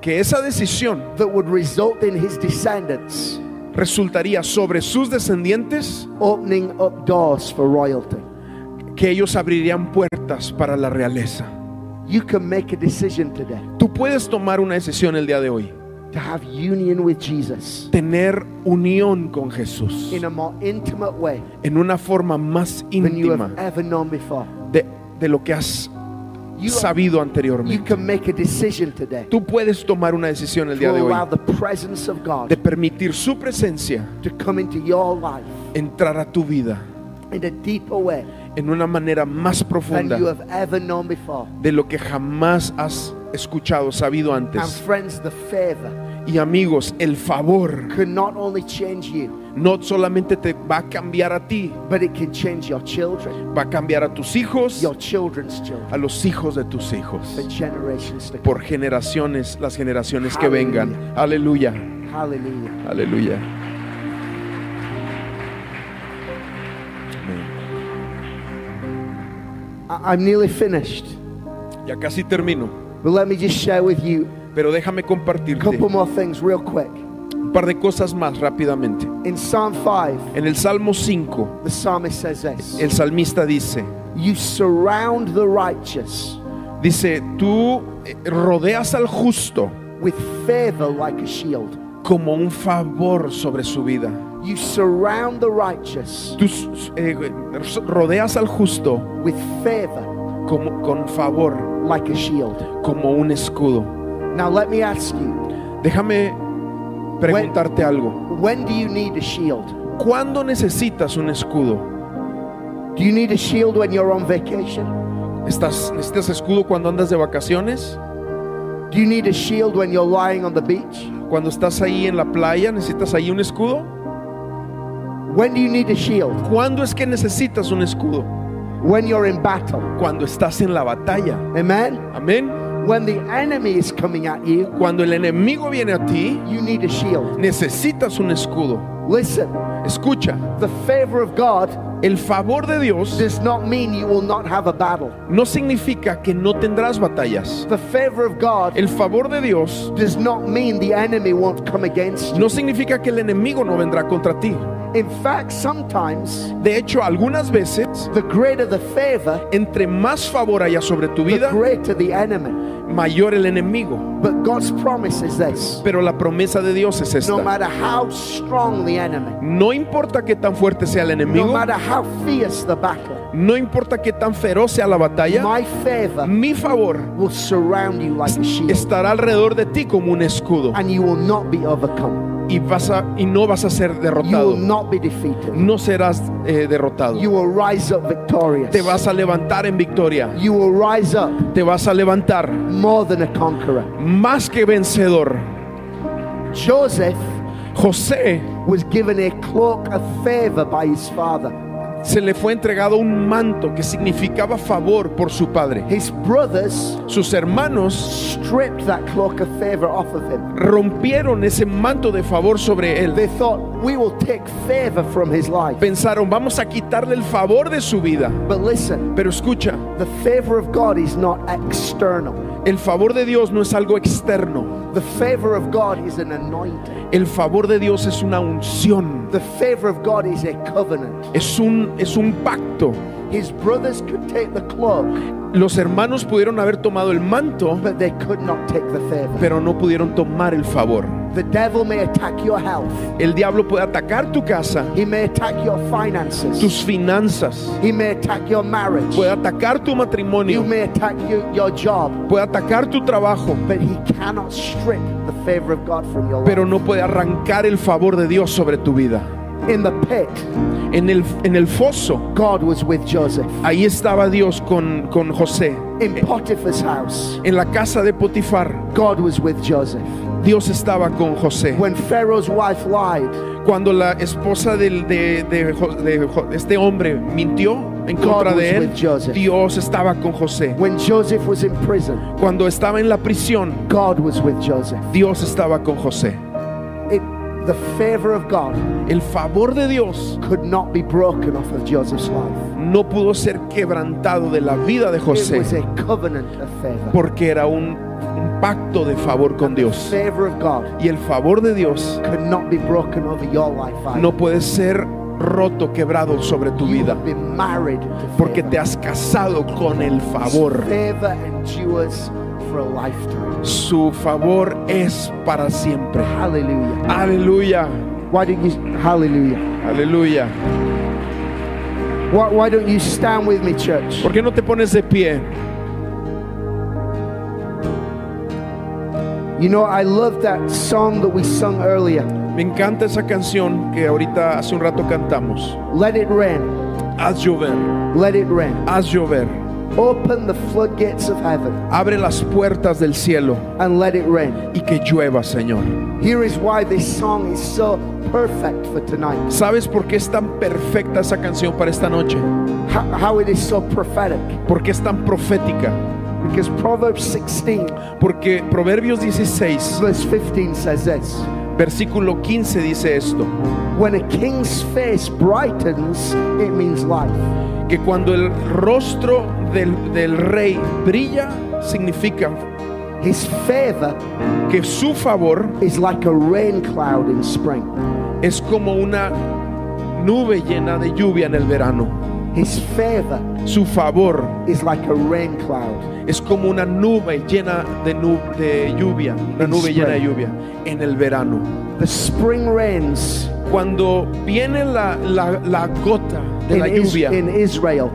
que esa decisión that would result in his descendants resultaría sobre sus descendientes, opening up doors for royalty. que ellos abrirían puertas para la realeza. You can make a decision today Tú puedes tomar una decisión el día de hoy, to have union with Jesus tener unión con Jesús in a more intimate way en una forma más than you íntima have ever known before. de, de lo que has You, sabido you anteriormente. can make a decision today Tú puedes tomar una decisión el to día de hoy allow the presence of God de permitir su presencia to come into your life entrar a tu vida in a deeper way en una manera más profunda de lo que jamás has escuchado, sabido antes. Y amigos, el favor can not only change you, no solamente te va a cambiar a ti, but it can change your children, va a cambiar a tus hijos, your children's children, a los hijos de tus hijos, for generations to come. por generaciones, las generaciones que vengan. Aleluya, aleluya. I- I'm nearly finished, Ya casi termino, but let me just share with you pero déjame a compartirte couple more things real quick. un par de cosas más rápidamente. In Psalm 5, En el Salmo 5, the psalmist says this el salmista dice, You surround the righteous dice, tú eh, rodeas al justo with favor like a shield. como un favor sobre su vida. You surround the righteous Tú eh, rodeas al justo with favor como, con favor, like a shield. como un escudo. Now, let me ask you Déjame preguntarte algo. when do you need a shield? ¿Cuándo necesitas un escudo? Do you need a shield when you're on vacation? ¿Estás, ¿Necesitas escudo cuando andas de vacaciones? Do you need a shield when you're lying on the beach? Cuando estás ahí en la playa, ¿necesitas ahí un escudo? When do you need a shield? ¿Cuándo es que necesitas un escudo? When you're in battle. Cuando estás en la batalla. Amen? Amén. When the enemy is coming at you, Cuando el enemigo viene a ti, you need a shield. necesitas un escudo. Listen, Escucha, the favor of God el favor de Dios does not mean you will not have a battle. no significa que no tendrás batallas. The favor of God El favor de Dios does not mean the enemy won't come against you. no significa que el enemigo no vendrá contra ti. In fact, sometimes De hecho, algunas veces, the greater the favor, entre más favor haya sobre tu the vida, greater the enemy. mayor el enemigo. But God's promise is this Pero la promesa de Dios es no esta. matter how strong the enemy, No importa qué tan fuerte sea el no enemigo, matter how fierce the battle, no importa qué tan feroz sea la batalla, my favor mi favor will surround you like a shield estará alrededor de ti como un escudo and you will not be overcome. Y, vas a, y no vas a ser You derrotado. will not be defeated. No serás eh, derrotado. You will rise up victorious. Te vas a levantar en victoria. You will rise up Te vas a levantar more than a conqueror. más que vencedor. Joseph José was given a cloak of favor by his father. Se le fue entregado un manto que significaba favor por su padre. His brothers Sus hermanos stripped that cloak of favor off of him. rompieron ese manto de favor sobre él. They thought, we will take favor from his life. Pensaron, vamos a quitarle el favor de su vida. But listen, Pero escucha, the favor of God is not external. el favor de Dios no es algo externo. The favor of God is an anointing. El favor de Dios es una unción. The favor of God is a covenant. Es un, es un pacto. His brothers could take the cloak, Los hermanos pudieron haber tomado el manto, but they could not take the favor. pero no pudieron tomar el favor. The devil may attack your health. El diablo puede atacar tu casa, He may attack your finances. tus finanzas, He may attack your marriage. puede atacar tu You matrimonio, may attack you, your job. puede atacar tu trabajo, But he cannot strip the favor of God from your pero life. no puede arrancar el favor de Dios sobre tu vida. In the pit, En el, en el foso, God was with Joseph. ahí estaba Dios con, con José. In Potiphar's house, En la casa de Potifar, God was with Joseph. Dios estaba con José. When Pharaoh's wife lied, Cuando la esposa del- de, de de Jo- este hombre mintió en God contra was de él. Dios estaba con José. when Joseph was in prison, Cuando estaba en la prisión, God was with Joseph. Dios estaba con José. The favor of God El favor de Dios could not be broken off of Joseph's life. no pudo ser quebrantado de la vida de It was José a covenant of favor. porque era un, un pacto de favor con Dios. favor of God Y el favor de Dios could not be broken over your life. either. no puede ser roto, quebrado sobre tu you vida have been married to porque favor. te has casado con el favor. Favor endures for a lifetime. Su favor es para siempre. Hallelujah. Aleluya, Why don't you hallelujah? aleluya. Why, why don't you stand with me, church? ¿Por qué no te pones de pie? You know, I love that song that we sung earlier. Me encanta esa canción que ahorita hace un rato cantamos. Let it rain. Haz llover, Let it rain. haz llover. Open the floodgates of heaven Abre las puertas del cielo and let it rain. y que llueva, Señor. Here is why this song is so perfect for tonight. ¿Sabes por qué es tan perfecta esa canción para esta noche? How, how it is so prophetic. ¿Por qué es tan profética? Because Proverbs 16, Porque Proverbios 16, verse 15 says this versículo 15 dice esto, When a king's face brightens, it means life. que cuando el rostro del, del rey brilla, significa His favor que su favor is like a rain cloud in spring. es como una nube llena de lluvia en el verano. His favor Su favor is like a rain cloud. es como una nube llena de, nu- de lluvia, una In nube llena de lluvia en el verano. The spring rains Cuando viene la, la- la gota de la lluvia in Israel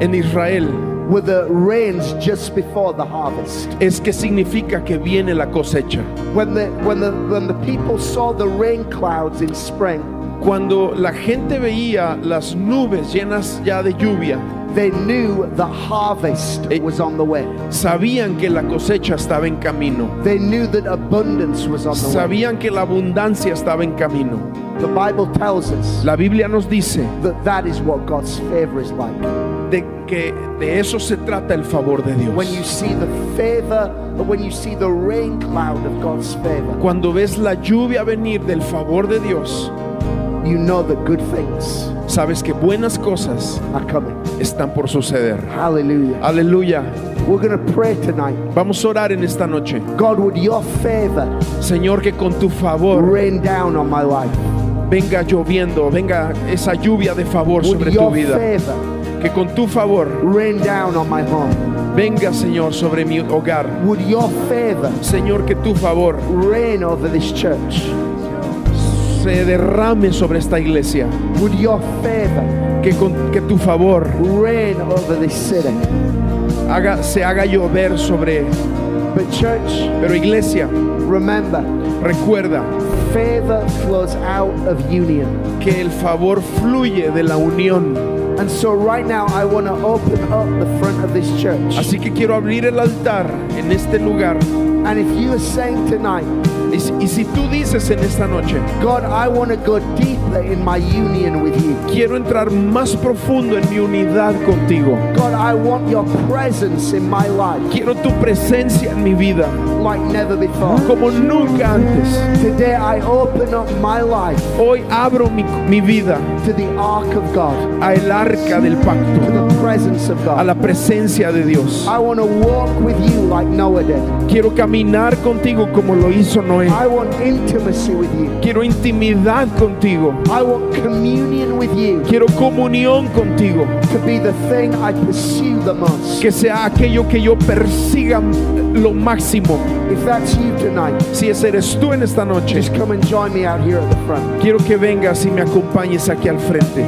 en Israel, were the rains just before the harvest. es que significa que viene la cosecha. When the, when the, when the people saw the rain clouds in spring, Cuando la gente veía las nubes llenas ya de lluvia, they knew the harvest Eh. was on the way. sabían que la cosecha estaba en camino. They knew that abundance was on the way. Sabían que la abundancia estaba en camino. The Bible tells us La Biblia nos dice that that is what God's favor is like. De que de eso se trata el favor de Dios. When you see the favor, when you see the rain cloud of God's favor, Cuando ves la lluvia venir del favor de Dios, you know that good things sabes que buenas cosas are coming. están por suceder. Hallelujah. Aleluya. We're going to pray tonight. Vamos a orar en esta noche. God, would your favor Señor, que con tu favor rain down on my life? venga lloviendo, venga esa lluvia de favor sobre tu vida. favor Que con tu favor rain down on my home? venga, Señor, sobre mi hogar. Would your favor Señor, que tu favor rain over this church? se derrame sobre esta iglesia. Would your favor Que, con, que tu favor rain over this city? haga, se haga llover sobre... But, church, Pero iglesia, remember, recuerda favor flows out of union. que el favor fluye de la unión. And so, right now, I want to open up the front of this church. Así que quiero abrir el altar en este lugar. And if you are saying tonight, Y, si- y si tú dices en esta noche, God, I want to go deeper in my union with you. quiero entrar más profundo en mi unidad contigo. God, I want your presence in my life Quiero tu presencia en mi vida like never before. como nunca antes. Today, I open up my life Hoy abro mi, mi vida to the ark of God, a el arca del to pacto, the presence of a God. la presencia de Dios. I want to walk with you like Noah did. Quiero caminar contigo como lo hizo Noé. I want intimacy with you. Quiero intimidad contigo. I want communion with you Quiero comunión contigo. to be the thing I pursue the most. Que sea aquello que yo persiga lo máximo. If that's you tonight, Si ese eres tú en esta noche, just come and join me out here at the front. quiero que vengas y me acompañes aquí al frente.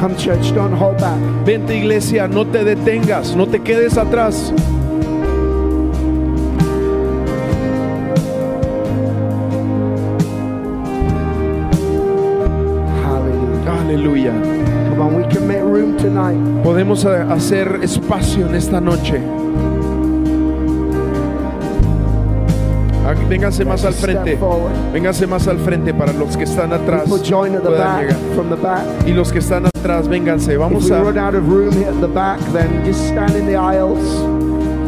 Come, church, don't hold back. Vente iglesia, no te detengas, no te quedes atrás. Podemos eh, hacer espacio en esta noche. Ah, Vénganse más al frente. Vénganse más al frente para los que están atrás. Puedan llegar. Y los que están atrás, vénganse. Vamos a.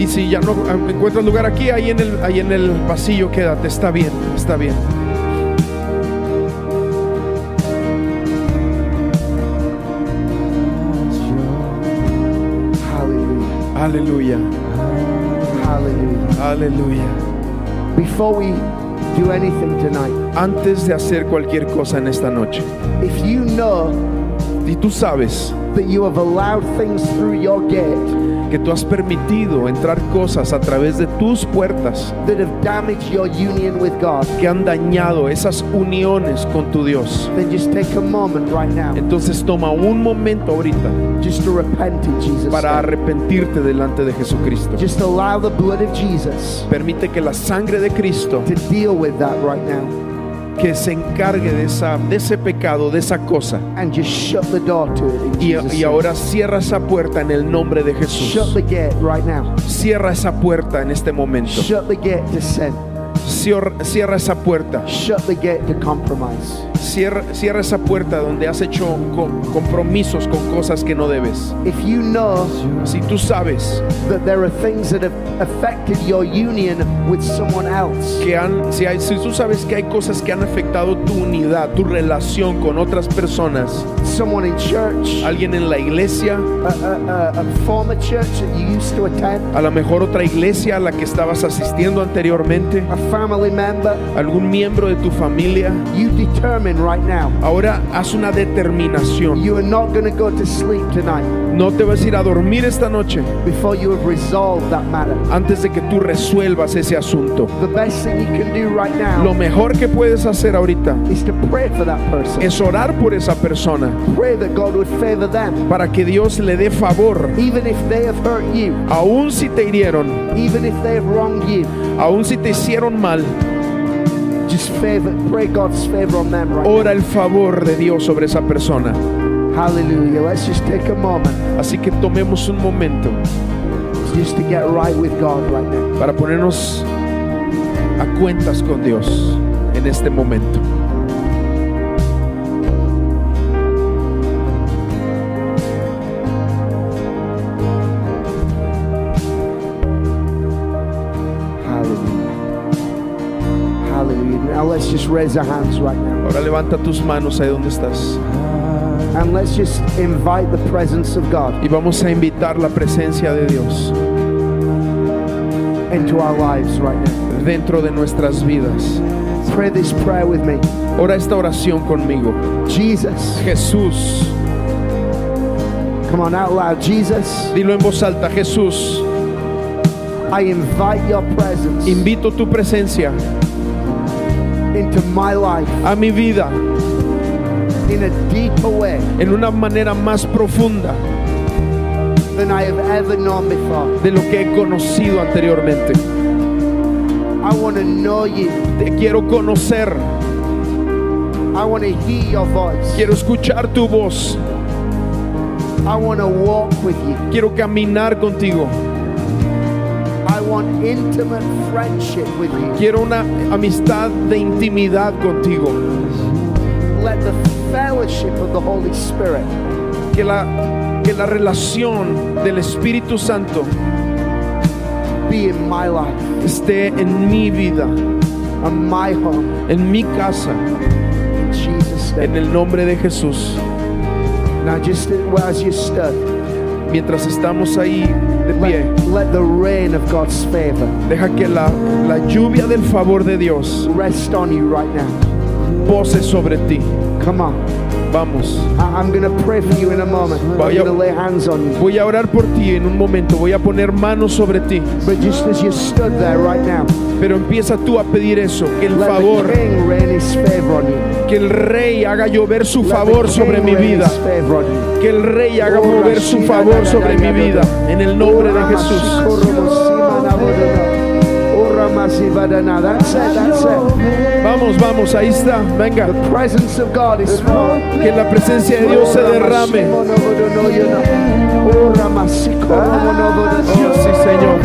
Y si ya no ah, encuentras lugar aquí, ahí en el, ahí en el pasillo, quédate. Está bien, está bien. Hallelujah. Aleluya. Hallelujah. Aleluya. Before we do anything tonight, Antes de hacer cualquier cosa en esta noche, if you know y tú sabes that you have allowed things through your gate que tú has permitido entrar cosas a través de tus puertas that have damaged your union with God, que han dañado esas uniones con tu Dios. then just take a moment right now Entonces toma un momento ahorita just to repent in Jesus' para arrepentirte delante de Jesucristo. Just allow the blood of Jesus Permite que la sangre de Cristo to deal with that right now. Que se encargue de, esa, de ese pecado, de esa cosa. And just shut the door to it in Y, ahora cierra esa puerta en el nombre de Shut Jesús. the gate right now. Cierra esa puerta en este momento. Shut the gate to sin. Cierra, cierra esa puerta. Shut the gate to compromise. Cierra, cierra esa puerta donde has hecho co- compromisos con cosas que no debes. If you know Si tú sabes that there are things that have affected your union with someone else, que han, si, hay, si tú sabes que hay cosas que han afectado tu unidad, tu relación con otras personas, someone in church, alguien en la iglesia, a, a, a, a former church that you used to attend, a lo mejor otra iglesia a la que estabas asistiendo anteriormente, a family member, algún miembro de tu familia, you determine right now ahora haz una determinación. you are not going to go to sleep tonight No te vas a ir a dormir esta noche before you have resolved that matter. antes de que tú resuelvas ese asunto. The best thing you can do right Lo now mejor que puedes hacer ahorita is to pray for that person. es orar por esa persona Pray that God would favor them, para que Dios le dé favor, even if they have hurt you, aun si te hirieron, even if they have wronged you. aun si te hicieron mal. Just favor, pray God's favor on them right. Ora el favor de Dios sobre esa persona. Hallelujah. Let's just take a moment Así que tomemos un momento just to get right with God right now. para ponernos a cuentas con Dios en este momento. Let's just raise our hands right now. Ahora levanta tus manos ahí donde estás And let's just invite the presence of God y vamos a invitar la presencia de Dios into our lives right now. dentro de nuestras vidas. Pray this prayer with me. Ora esta oración conmigo. Jesus. Jesús, Come on out loud. Jesus, dilo en voz alta, Jesús, I invite your presence invito tu presencia my life a mi vida in a deeper way en una manera más profunda than I have ever known before. de lo que he conocido anteriormente. I want to know you. Te quiero conocer, I want to hear your voice. quiero escuchar tu voz, I want to walk with you. quiero caminar contigo, want intimate friendship with you. quiero una amistad de intimidad contigo. Let the fellowship of the Holy Spirit Que la, que la relación del Espíritu Santo be in my life esté en mi vida, and my home. en mi casa, In Jesus' en el nombre de Jesús. Now, just as you stood, Mientras estamos ahí de pie, let, let the rain of God's favor deja que la, la lluvia del favor de Dios rest on you right now. pose sobre ti. Come on. Vamos. I- I'm going to pray for you in a moment. I'm Vaya- going to lay hands on you. Voy a orar por ti en un momento, voy a poner manos sobre ti, But just as you stood there right now, pero empieza tú a pedir eso, que el let favor, the King rain his favor on you. que el rey haga llover su Let favor sobre mi vida, que el rey haga mover su favor sobre mi vida, en el nombre de Jesús. That's it, that's it. Vamos, vamos, ahí está, venga, The presence of God is que la presencia de Dios se derrame. Oh, sí, Señor.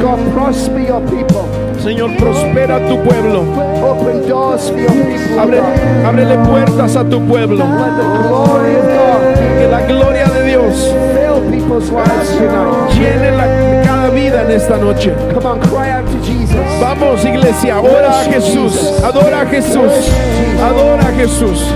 God prosper your people. Señor, prospera tu pueblo. Abre, ábrele puertas a tu pueblo. Que la gloria de Dios llene la- cada vida en esta noche. Vamos, iglesia, ora a Jesús, adora a Jesús, adora a Jesús.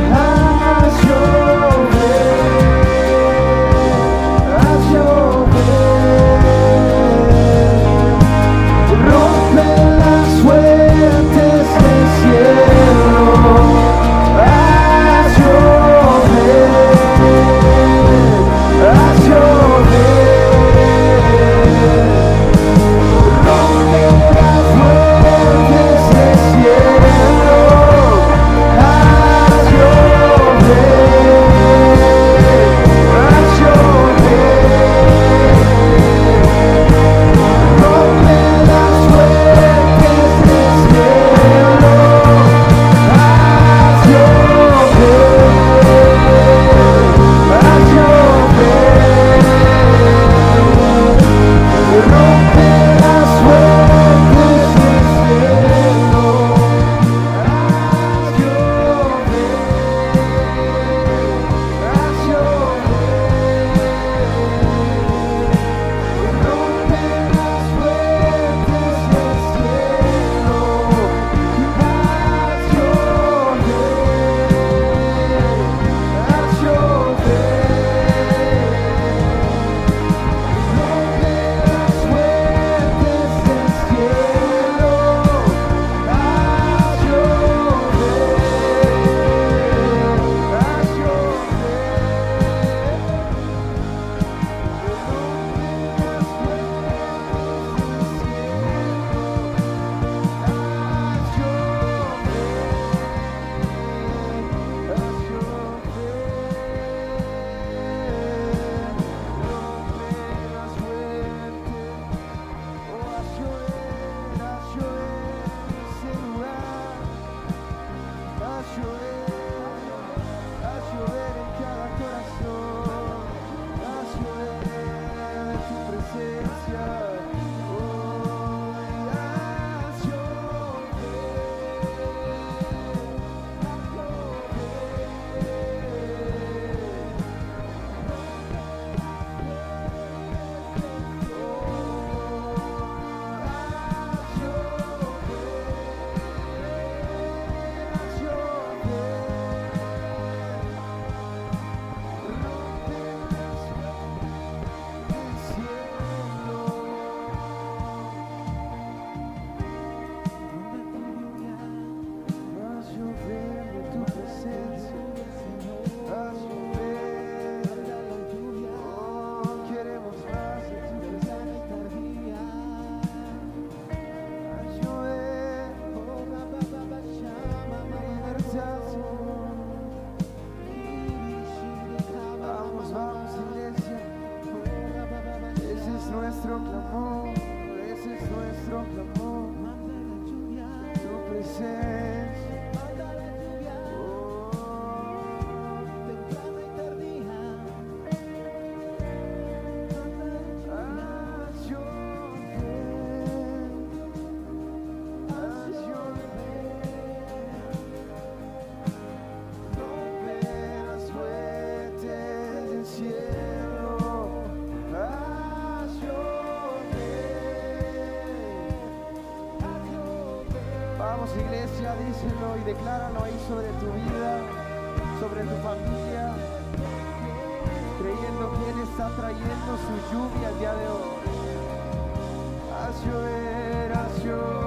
Decláralo ahí sobre tu vida, sobre tu familia, creyendo que Él está trayendo su lluvia el día de hoy. Haz llover, llover,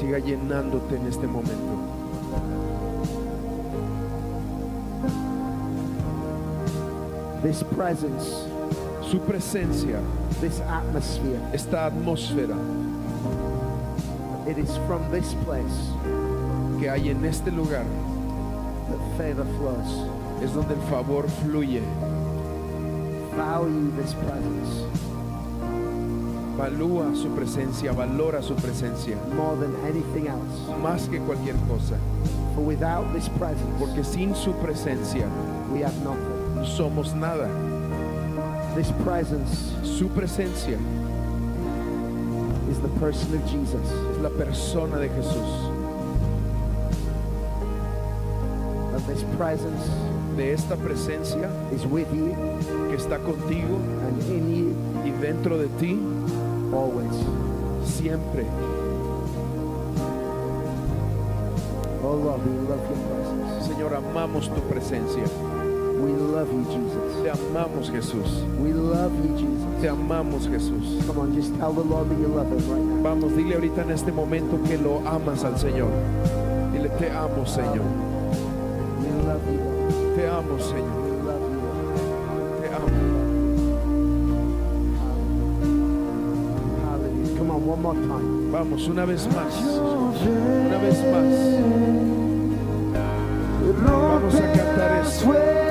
siga llenándote en este momento. This presence, Su presencia, this atmosphere, esta atmósfera it is from this place que hay en este lugar that favor flows. es donde el favor fluye. Value this presence Valúa su presencia, valora su presencia more than anything else. más que cualquier cosa. For without this presence, Porque sin su presencia we have nothing. no somos nada. This presence Su presencia is the person of Jesus. es la persona de Jesús. And this presence De esta presencia is with you que está contigo and in you y dentro de ti always. siempre. Oh Lord, we love your presence. Señor, amamos tu presencia. We love you, Jesus. Te amamos Jesús. We love you, Jesus. Te amamos Jesús. Come on, just tell the Lord that you love him right now. Vamos, dile ahorita en este momento que lo amas al Señor. Dile, te amo Señor. We love you, Lord. Te amo Señor. Vamos, una vez más. Una vez más. Vamos a cantar esto.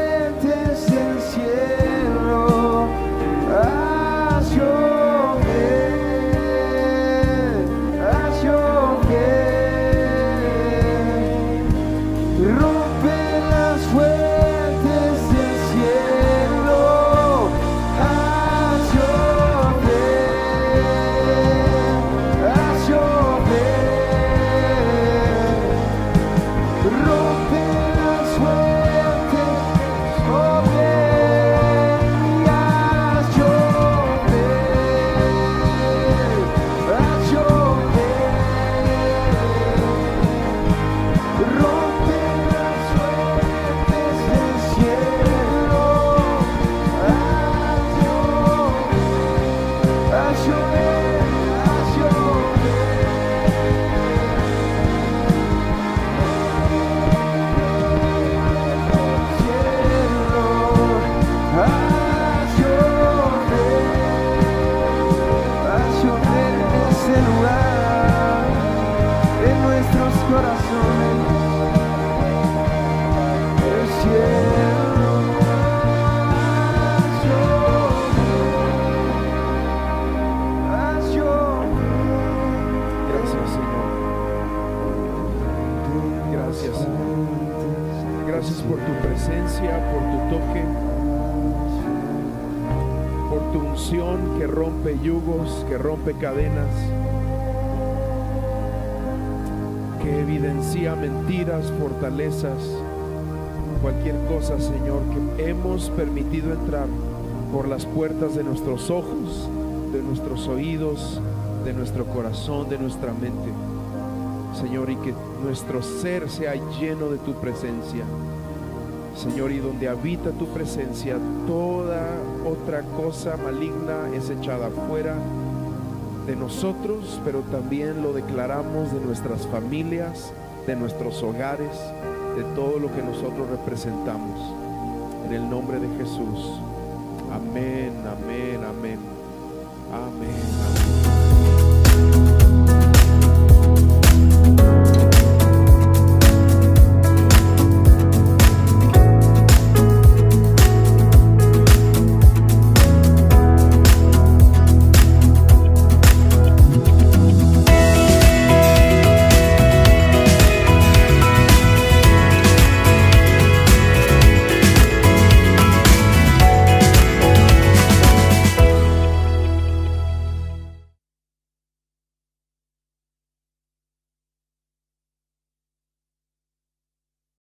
Señor, que hemos permitido entrar por las puertas de nuestros ojos, de nuestros oídos, de nuestro corazón, de nuestra mente. Señor, y que nuestro ser sea lleno de tu presencia. Señor, y donde habita tu presencia, toda otra cosa maligna es echada fuera de nosotros, pero también lo declaramos de nuestras familias, de nuestros hogares, todo lo que nosotros representamos. En el nombre de Jesús. Amén, amén, amén. Amén.